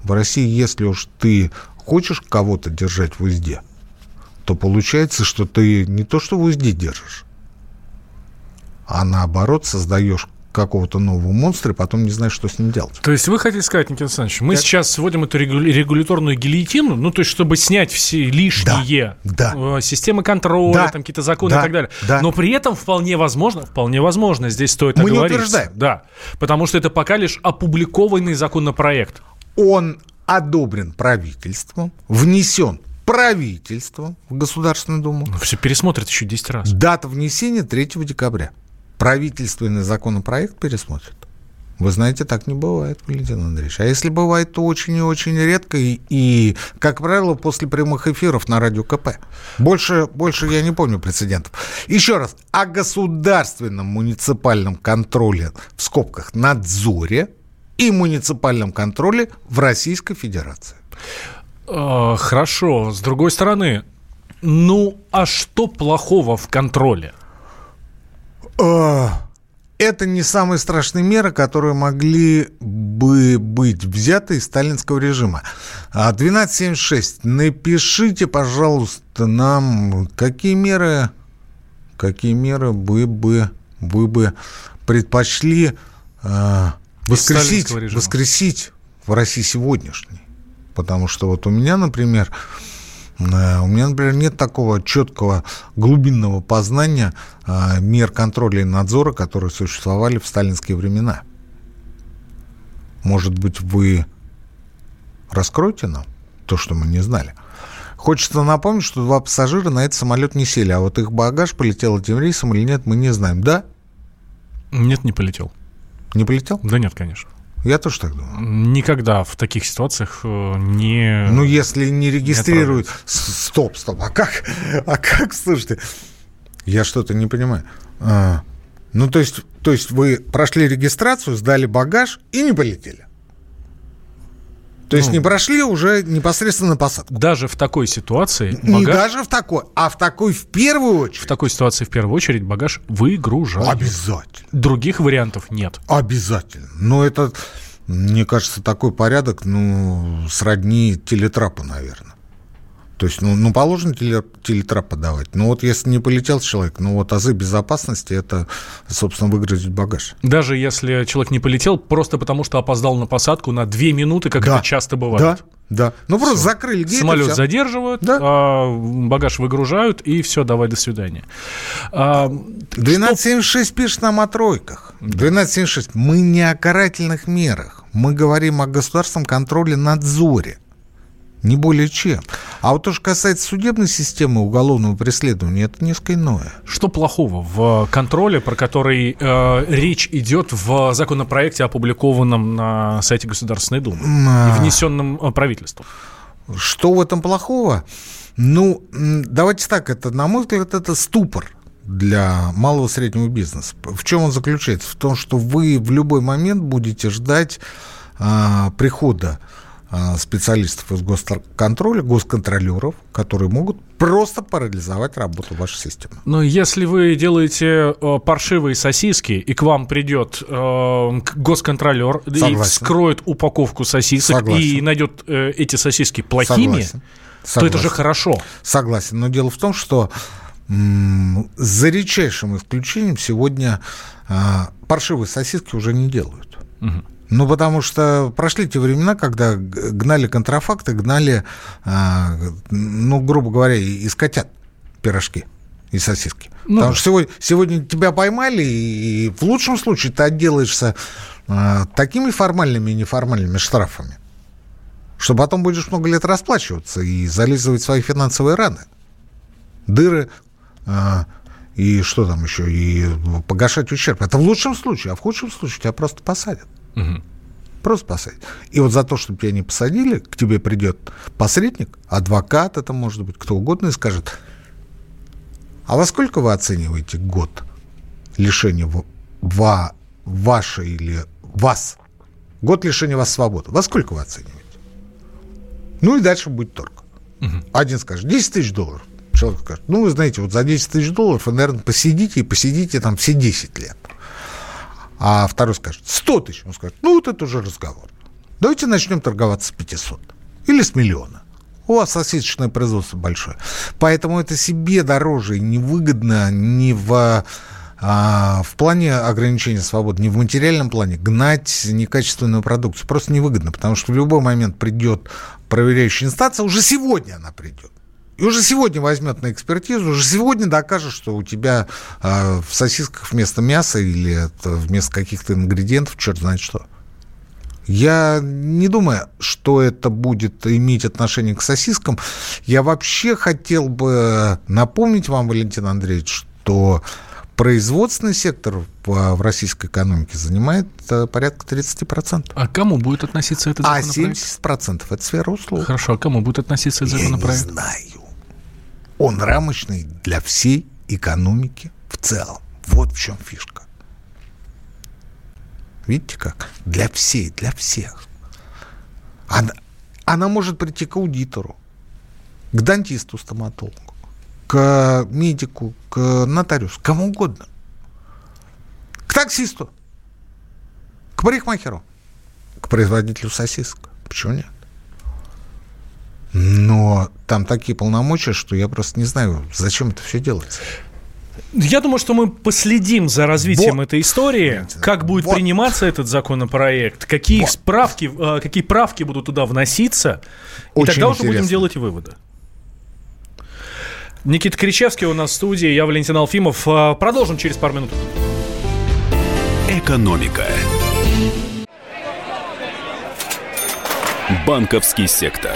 [SPEAKER 3] В России, если уж ты хочешь кого-то держать в узде, то получается, что ты не то что в узде держишь, а наоборот создаешь какого-то нового монстра, и потом не знаешь, что с ним делать.
[SPEAKER 2] То есть вы хотите сказать, Никита Александрович, мы сейчас сводим эту регуля- регуляторную гильотину, ну, то есть, чтобы снять все лишние
[SPEAKER 3] Да,
[SPEAKER 2] э, системы контроля,
[SPEAKER 3] Да,
[SPEAKER 2] там какие-то законы
[SPEAKER 3] да,
[SPEAKER 2] и так далее.
[SPEAKER 3] да.
[SPEAKER 2] Но при этом вполне возможно, вполне возможно, здесь стоит
[SPEAKER 3] Мы не утверждаем.
[SPEAKER 2] Да, потому что это пока лишь опубликованный законопроект.
[SPEAKER 3] Он одобрен правительством, внесен правительством в Государственную Думу.
[SPEAKER 2] Ну, все пересмотрят еще 10 раз.
[SPEAKER 3] Дата внесения 3 декабря. Правительственный законопроект пересмотрят. Вы знаете, так не бывает, Валентин Андреевич. А если бывает, то очень и очень редко. И, и как правило, после прямых эфиров на радио КП. Больше, больше я не помню прецедентов. Еще раз. О государственном муниципальном контроле, в скобках, надзоре и муниципальном контроле в Российской Федерации.
[SPEAKER 2] А, хорошо. С другой стороны, ну, а что плохого в контроле?
[SPEAKER 3] А, это не самые страшные меры, которые могли бы быть взяты из сталинского режима. 1276. А, напишите, пожалуйста, нам, какие меры, какие меры вы бы, вы бы предпочли э, воскресить, воскресить в России сегодняшней. Потому что вот у меня, например, Э, у меня, например, нет такого четкого глубинного познания э, мер контроля и надзора, которые существовали в сталинские времена. Может быть, вы раскроете нам то, что мы не знали? Хочется напомнить, что два пассажира на этот самолет не сели, а вот их багаж полетел этим рейсом или нет, мы не знаем. Да?
[SPEAKER 2] Нет, не полетел.
[SPEAKER 3] Не полетел?
[SPEAKER 2] Да нет, конечно.
[SPEAKER 3] Я тоже так думаю.
[SPEAKER 2] Никогда в таких ситуациях э, не...
[SPEAKER 3] Ну, если не регистрируют... Не стоп, стоп. А как? А как, слушайте? Я что-то не понимаю. А, ну, то есть, то есть вы прошли регистрацию, сдали багаж и не полетели? То есть ну, не прошли уже непосредственно на посадку.
[SPEAKER 2] Даже в такой ситуации
[SPEAKER 3] багаж... Не даже в такой, а в такой в первую очередь.
[SPEAKER 2] В такой ситуации в первую очередь багаж выгружают.
[SPEAKER 3] Обязательно.
[SPEAKER 2] Других вариантов нет.
[SPEAKER 3] Обязательно. Но это, мне кажется, такой порядок, ну, сродни телетрапу, наверное. То есть, ну, ну положено телетрап подавать. Но вот если не полетел человек, ну вот азы безопасности – это, собственно, выгрузить багаж.
[SPEAKER 2] Даже если человек не полетел, просто потому что опоздал на посадку на две минуты, как да. это часто бывает.
[SPEAKER 3] Да, да. Ну, все. просто закрыли гейт.
[SPEAKER 2] Самолет задерживают, да? а, багаж выгружают, и все, давай, до свидания.
[SPEAKER 3] А, 1276 что... пишет нам о тройках. 1276. Мы не о карательных мерах. Мы говорим о государственном контроле надзоре. Не более чем. А вот то, что касается судебной системы уголовного преследования, это несколько иное.
[SPEAKER 2] Что плохого в контроле, про который э, речь идет в законопроекте, опубликованном на сайте Государственной Думы а... и внесенном э, правительством?
[SPEAKER 3] Что в этом плохого? Ну, давайте так, это, на мой взгляд, это ступор для малого и среднего бизнеса. В чем он заключается? В том, что вы в любой момент будете ждать а, прихода специалистов из госконтроля, госконтролеров, которые могут просто парализовать работу вашей системы.
[SPEAKER 2] Но если вы делаете э, паршивые сосиски, и к вам придет э, госконтролер Согласен. и вскроет упаковку сосисок Согласен. и найдет э, эти сосиски плохими, Согласен. то это же хорошо.
[SPEAKER 3] Согласен. Но дело в том, что за редчайшим исключением сегодня э, паршивые сосиски уже не делают. Угу. Ну, потому что прошли те времена, когда гнали контрафакты, гнали, а, ну, грубо говоря, из котят пирожки и сосиски. Ну, Потому что сегодня, сегодня тебя поймали, и в лучшем случае ты отделаешься а, такими формальными и неформальными штрафами, что потом будешь много лет расплачиваться и зализывать свои финансовые раны. Дыры а, и что там еще, и погашать ущерб. Это в лучшем случае, а в худшем случае тебя просто посадят. Угу. Просто посадить. И вот за то, что тебя не посадили, к тебе придет посредник, адвокат, это может быть кто угодно, и скажет, а во сколько вы оцениваете год лишения ва, вашей или вас? Год лишения вас свободы. Во сколько вы оцениваете? Ну и дальше будет торг. Угу. Один скажет, 10 тысяч долларов. Человек скажет, ну, вы знаете, вот за 10 тысяч долларов вы, наверное, посидите и посидите там все 10 лет. А второй скажет 100 тысяч. Он скажет, ну вот это уже разговор. Давайте начнем торговаться с 500 или с миллиона. У вас сосисочное производство большое. Поэтому это себе дороже и невыгодно не в, а, в плане ограничения свободы, не в материальном плане гнать некачественную продукцию. Просто невыгодно, потому что в любой момент придет проверяющая инстанция, уже сегодня она придет. И уже сегодня возьмет на экспертизу, уже сегодня докажет, что у тебя э, в сосисках вместо мяса или вместо каких-то ингредиентов черт знает что. Я не думаю, что это будет иметь отношение к сосискам. Я вообще хотел бы напомнить вам, Валентин Андреевич, что производственный сектор в, российской экономике занимает э, порядка 30%.
[SPEAKER 2] А к кому будет относиться этот
[SPEAKER 3] А
[SPEAKER 2] законопроект?
[SPEAKER 3] 70% это сфера услуг.
[SPEAKER 2] Хорошо, а к кому будет относиться этот
[SPEAKER 3] Я
[SPEAKER 2] законопроект?
[SPEAKER 3] не знаю. Он рамочный для всей экономики в целом. Вот в чем фишка. Видите как? Для всей, для всех. Она, она может прийти к аудитору, к дантисту, стоматологу, к медику, к нотариусу, кому угодно. К таксисту, к парикмахеру, к производителю сосисок. Почему нет? Но там такие полномочия, что я просто не знаю, зачем это все делается.
[SPEAKER 2] Я думаю, что мы последим за развитием
[SPEAKER 3] Вот.
[SPEAKER 2] этой истории, как будет
[SPEAKER 3] Вот.
[SPEAKER 2] приниматься этот законопроект, какие
[SPEAKER 3] Вот.
[SPEAKER 2] справки, э, какие правки будут туда вноситься, и
[SPEAKER 3] Очень
[SPEAKER 2] тогда уже будем делать выводы. Никита Кричевский у нас в студии, я Валентин Алфимов. Э, Продолжим через пару минут.
[SPEAKER 1] Экономика. Банковский сектор.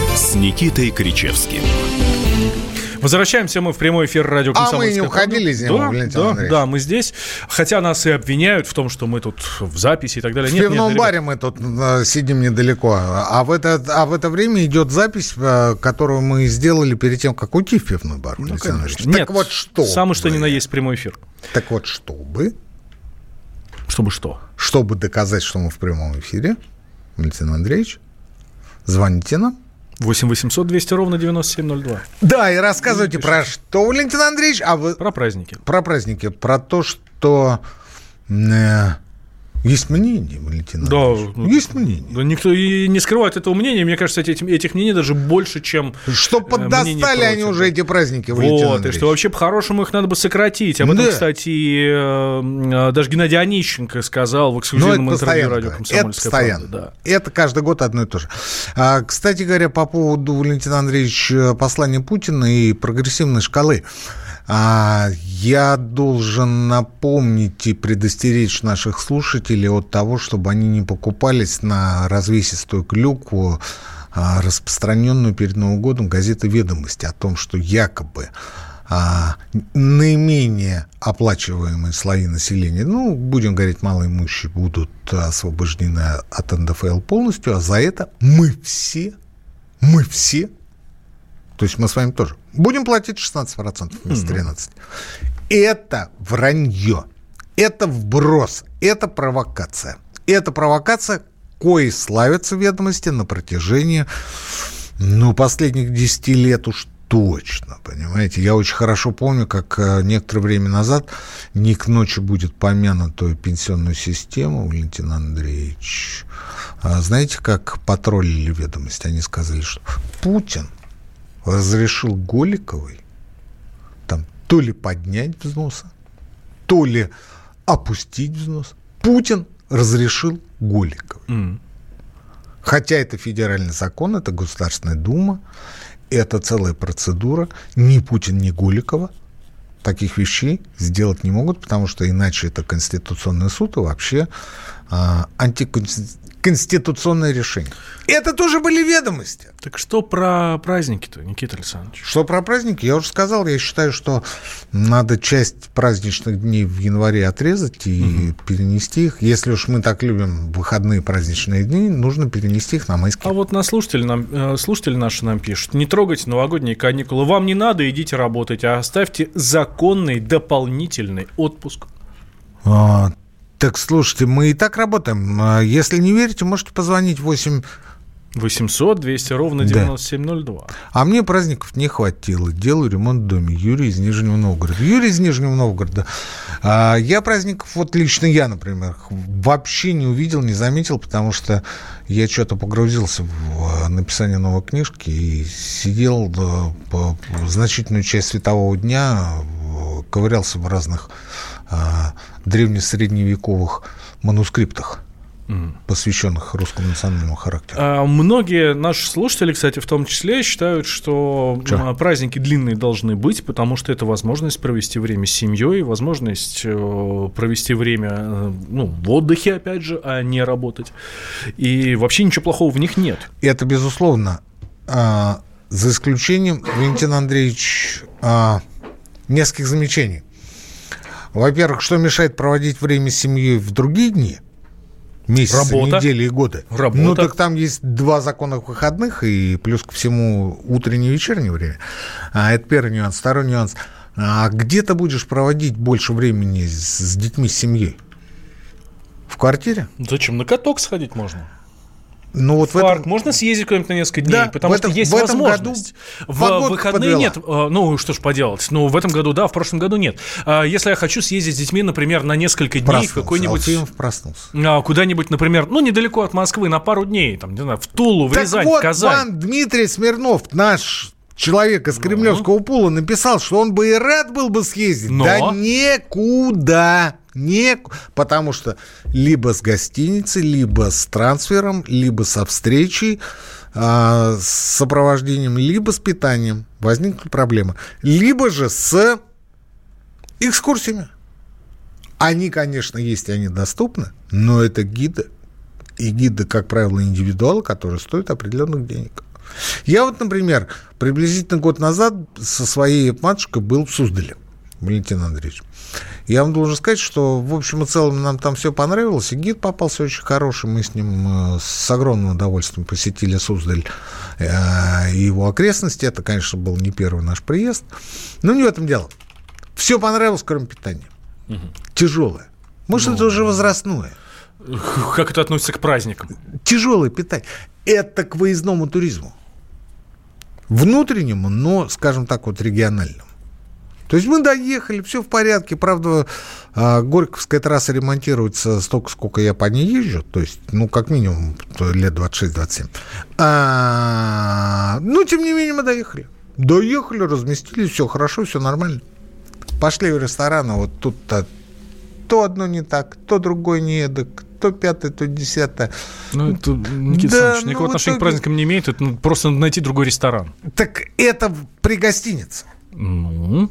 [SPEAKER 1] с Никитой Кричевским.
[SPEAKER 2] Возвращаемся мы в прямой эфир радио
[SPEAKER 3] А мы
[SPEAKER 2] «Комсомольская
[SPEAKER 3] не уходили
[SPEAKER 2] правда».
[SPEAKER 3] из него,
[SPEAKER 2] да,
[SPEAKER 3] Валентин
[SPEAKER 2] да,
[SPEAKER 3] Андреевич?
[SPEAKER 2] да, мы здесь. Хотя нас и обвиняют в том, что мы тут в записи и так далее.
[SPEAKER 3] В
[SPEAKER 2] Нет, нет,
[SPEAKER 3] пивном
[SPEAKER 2] ребят,
[SPEAKER 3] баре мы тут э, сидим недалеко, а в, это, а в это время идет запись, э, которую мы сделали перед тем, как уйти в пивной бар.
[SPEAKER 2] ну,
[SPEAKER 3] Валентин Андреевич.
[SPEAKER 2] Нет,
[SPEAKER 3] так вот что?
[SPEAKER 2] Самый что ни на есть прямой эфир.
[SPEAKER 3] Так вот, чтобы,
[SPEAKER 2] Чтобы что?
[SPEAKER 3] чтобы доказать, что мы в прямом эфире, Валентин Андреевич, звоните нам.
[SPEAKER 2] 8 800 200 ровно 9702.
[SPEAKER 3] Да, и рассказывайте про что, Валентин Андреевич, а вы
[SPEAKER 2] Про праздники.
[SPEAKER 3] про праздники, про то, что э, есть мнение, Валентин
[SPEAKER 2] Да, ну,
[SPEAKER 3] есть мнение.
[SPEAKER 2] Да никто и не скрывает этого мнения. Мне кажется, этих, этих мнений даже больше, чем...
[SPEAKER 3] Что
[SPEAKER 2] э,
[SPEAKER 3] поддостали они уже эти праздники, Валентин
[SPEAKER 2] Вот, и
[SPEAKER 3] Андреевич.
[SPEAKER 2] что вообще по-хорошему их надо бы сократить. Об этом,
[SPEAKER 3] Да.
[SPEAKER 2] кстати, э, э, даже Геннадий Онищенко сказал в
[SPEAKER 3] Ну, это
[SPEAKER 2] эксклюзивном интервью радио
[SPEAKER 3] Это
[SPEAKER 2] «Комсомольская
[SPEAKER 3] постоянно.
[SPEAKER 2] правда».
[SPEAKER 3] Это каждый год одно и то же. А, кстати говоря, по поводу, Валентина Андреевича, послания Путина и прогрессивной шкалы. А, я должен напомнить и предостеречь наших слушателей от того, чтобы они не покупались на развесистую клюкву, а, распространенную перед Новым годом газеты «Ведомости» о том, что якобы а, наименее оплачиваемые слои населения, ну, будем говорить, малоимущие, будут освобождены от НДФЛ полностью, а за это мы все, мы все, то есть мы с вами тоже, будем платить 16% вместо 13%. Это вранье, это вброс, это провокация. Это провокация, кои славятся ведомости на протяжении ну, последних 10 лет уж точно, понимаете. Я очень хорошо помню, как э, некоторое время назад не к ночи будет помянутую пенсионную систему, Валентин Андреевич. А знаете, как потроллили ведомости? Они сказали, что Путин разрешил Голиковой там то ли поднять взносы, то ли опустить взнос. Путин разрешил Голиковой.
[SPEAKER 2] М.
[SPEAKER 3] Хотя это федеральный закон, это Государственная Дума, это целая процедура. Ни Путин, ни Голикова таких вещей сделать не могут, потому что иначе это Конституционный суд и вообще а, антиконституционное решение. Это тоже были ведомости.
[SPEAKER 2] Так что про праздники-то, Никита Александрович?
[SPEAKER 3] Что про праздники? Я уже сказал, я считаю, что надо часть праздничных дней в январе отрезать и перенести их. Если уж мы так любим выходные праздничные дни, нужно перенести их на майские.
[SPEAKER 2] А вот на слушатели, нам, э, слушатели наши нам пишут, не трогайте новогодние каникулы, вам не надо, идите работать, а оставьте законный дополнительный отпуск.
[SPEAKER 3] А, так, слушайте, мы и так работаем. А, Если не верите, можете позвонить 8
[SPEAKER 2] 800 200 ровно 9702.
[SPEAKER 3] А мне праздников не хватило. Делаю ремонт в доме. Юрий из Нижнего Новгорода. Юрий из Нижнего Новгорода. А, я праздников, вот лично я, например, вообще не увидел, не заметил, потому что я что-то погрузился в написание новой книжки и сидел да, по, значительную часть светового дня, ковырялся в разных древнесредневековых манускриптах посвященных русскому национальному характеру.
[SPEAKER 2] А, многие наши слушатели, кстати, в том числе, считают, что Че? праздники длинные должны быть, потому что это возможность провести время с семьей, возможность э, провести время э, ну, в отдыхе, опять же, а не работать. И вообще ничего плохого в них нет.
[SPEAKER 3] Это безусловно. А, за исключением, Валентин Андреевич, а, нескольких замечаний. Во-первых, что мешает проводить время с семьей в другие дни – месяцы, Работа. недели и годы. Работа. Ну, так там есть два закона выходных и плюс ко всему утреннее и вечернее время. А, это первый нюанс. Второй нюанс. А где ты будешь проводить больше времени с, с детьми, с семьей? В квартире?
[SPEAKER 2] Зачем? На каток сходить можно.
[SPEAKER 3] Ну, вот
[SPEAKER 2] в парк этом... можно съездить куда-нибудь на несколько дней, да, потому этом, что есть в этом возможность. Году в выходные подвела. нет. А, ну, что ж поделать. Ну, в этом году да, в прошлом году нет. А, если я хочу съездить с детьми, например, на несколько дней проснулся, в какой-нибудь...
[SPEAKER 3] Алфимов проснулся.
[SPEAKER 2] А, куда-нибудь, например, ну, недалеко от Москвы, на пару дней, там, не знаю, в Тулу, в так Рязань,
[SPEAKER 3] вот,
[SPEAKER 2] в Казань.
[SPEAKER 3] Ван Дмитрий Смирнов, наш человек из кремлевского ну. пула, написал, что он бы и рад был бы съездить. Но... Да никуда. Не, потому что либо с гостиницей, либо с трансфером, либо со встречей, э, с сопровождением, либо с питанием возникнут проблемы. Либо же с экскурсиями. Они, конечно, есть, и они доступны, но это гиды. И гиды, как правило, индивидуалы, которые стоят определенных денег. Я вот, например, приблизительно год назад со своей матушкой был в Суздале, Валентин Андреевич. Я вам должен сказать, что в общем и целом нам там все понравилось, и гид попался очень хороший, мы с ним э, с огромным удовольствием посетили Суздаль э, и его окрестности, это, конечно, был не первый наш приезд, но не в этом дело. Все понравилось, кроме питания. Угу. Тяжелое. Может, ну, это уже возрастное.
[SPEAKER 2] Как это относится к праздникам?
[SPEAKER 3] Тяжелое питание. Это к выездному туризму. Внутреннему, но, скажем так, вот региональному. То есть мы доехали, все в порядке. Правда, а, Горьковская трасса ремонтируется столько, сколько я по ней езжу. То есть, ну, как минимум, лет 26-27. А, ну, тем не менее, мы доехали. Доехали, разместились, все хорошо, все нормально. Пошли в ресторан, а вот тут-то то одно не так, то другое не эдак, то пятое, то десятое.
[SPEAKER 2] Ну, это, Никита да, Александрович, никакого ну, отношения итоге... к праздникам не имеет, это ну, просто надо найти другой ресторан.
[SPEAKER 3] Так это при гостинице.
[SPEAKER 2] Ну,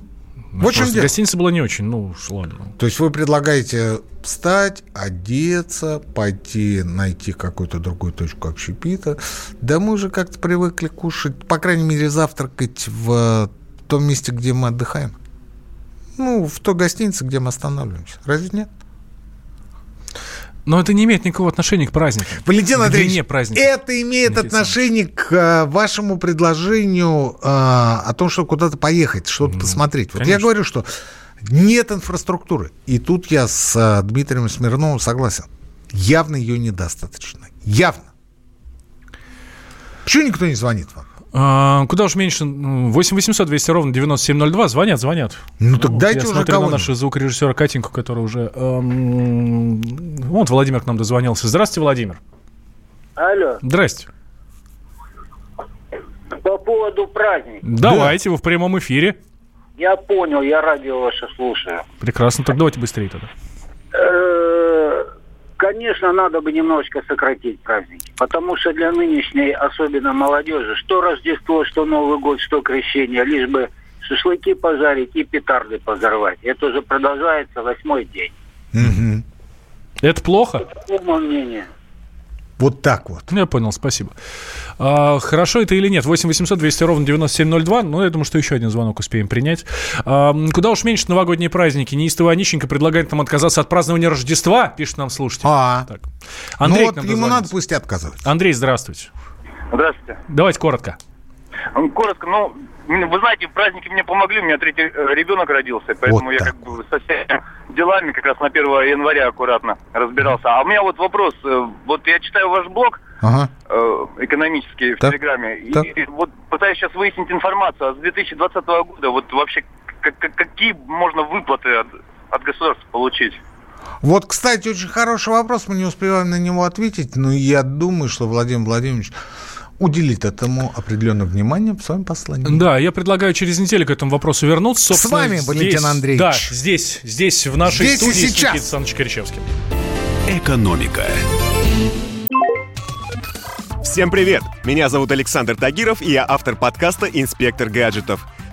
[SPEAKER 2] ну, в общем, гостиница была не очень, ну, ладно.
[SPEAKER 3] То есть вы предлагаете встать, одеться, пойти найти какую-то другую точку общепита. Да мы уже как-то привыкли кушать, по крайней мере, завтракать в том месте, где мы отдыхаем. Ну, в той гостинице, где мы останавливаемся. Разве нет?
[SPEAKER 2] Но это не имеет никакого отношения к празднику.
[SPEAKER 3] Валентин Андреевич, это имеет Никита отношение к а, вашему предложению а, о том, что куда-то поехать, что-то ну, посмотреть. Вот конечно. я говорю, что нет инфраструктуры. И тут я с а, Дмитрием Смирновым согласен. Явно ее недостаточно. Явно. Почему никто не звонит вам?
[SPEAKER 2] А, куда уж меньше. 8 800 200 ровно 9702. Звонят, звонят.
[SPEAKER 3] Ну так ну, дайте я уже
[SPEAKER 2] смотрю на нашего звукорежиссера Катеньку, который уже... Эм, вот Владимир к нам дозвонился. Здравствуйте, Владимир.
[SPEAKER 6] Алло.
[SPEAKER 2] Здрасте.
[SPEAKER 6] По поводу праздника.
[SPEAKER 2] Давайте, да. вы в прямом эфире.
[SPEAKER 6] Я понял, я радио ваше слушаю.
[SPEAKER 2] Прекрасно, так давайте быстрее тогда.
[SPEAKER 6] Конечно, надо бы немножечко сократить праздники, потому что для нынешней, особенно молодежи, что Рождество, что Новый год, что Крещение, лишь бы шашлыки пожарить и петарды позорвать. Это уже продолжается восьмой день.
[SPEAKER 2] Угу. Это плохо?
[SPEAKER 6] Это мое мнение.
[SPEAKER 3] Вот так вот.
[SPEAKER 2] Я понял, спасибо. А, хорошо это или нет? 8 800 200 ровно 9702. Ну, я думаю, что еще один звонок успеем принять. А, куда уж меньше новогодние праздники. Неистовый Онищенко предлагает нам отказаться от празднования Рождества, пишет нам слушатель.
[SPEAKER 3] А, так. Андрей ну вот ему надо пусть отказывать.
[SPEAKER 2] Андрей, здравствуйте.
[SPEAKER 7] Здравствуйте.
[SPEAKER 2] Давайте коротко.
[SPEAKER 7] Коротко, ну, вы знаете, праздники мне помогли, у меня третий э, ребенок родился, поэтому вот я как бы со всеми делами как раз на 1 января аккуратно разбирался. А у меня вот вопрос, э, вот я читаю ваш блог,
[SPEAKER 3] ага.
[SPEAKER 7] э, экономические в
[SPEAKER 3] Так.
[SPEAKER 7] Телеграме. И,
[SPEAKER 3] Так.
[SPEAKER 7] и вот пытаюсь сейчас выяснить информацию. А с 2020 года вот вообще как- как- какие можно выплаты от, от государства получить?
[SPEAKER 3] Вот, кстати, очень хороший вопрос, мы не успеваем на него ответить, но я думаю, что Владимир Владимирович уделит этому определенное внимание в своем послании.
[SPEAKER 2] Да, я предлагаю через неделю к этому вопросу вернуться. Собственно,
[SPEAKER 3] вами,
[SPEAKER 2] здесь-
[SPEAKER 3] Валентин Андреевич.
[SPEAKER 2] Да, здесь, здесь, в нашей
[SPEAKER 3] Здесь
[SPEAKER 2] студии с
[SPEAKER 3] сейчас.
[SPEAKER 2] Никитой Александровичем Кричевским.
[SPEAKER 1] Экономика.
[SPEAKER 8] Всем привет! Меня зовут Александр Тагиров, и я автор подкаста «Инспектор гаджетов».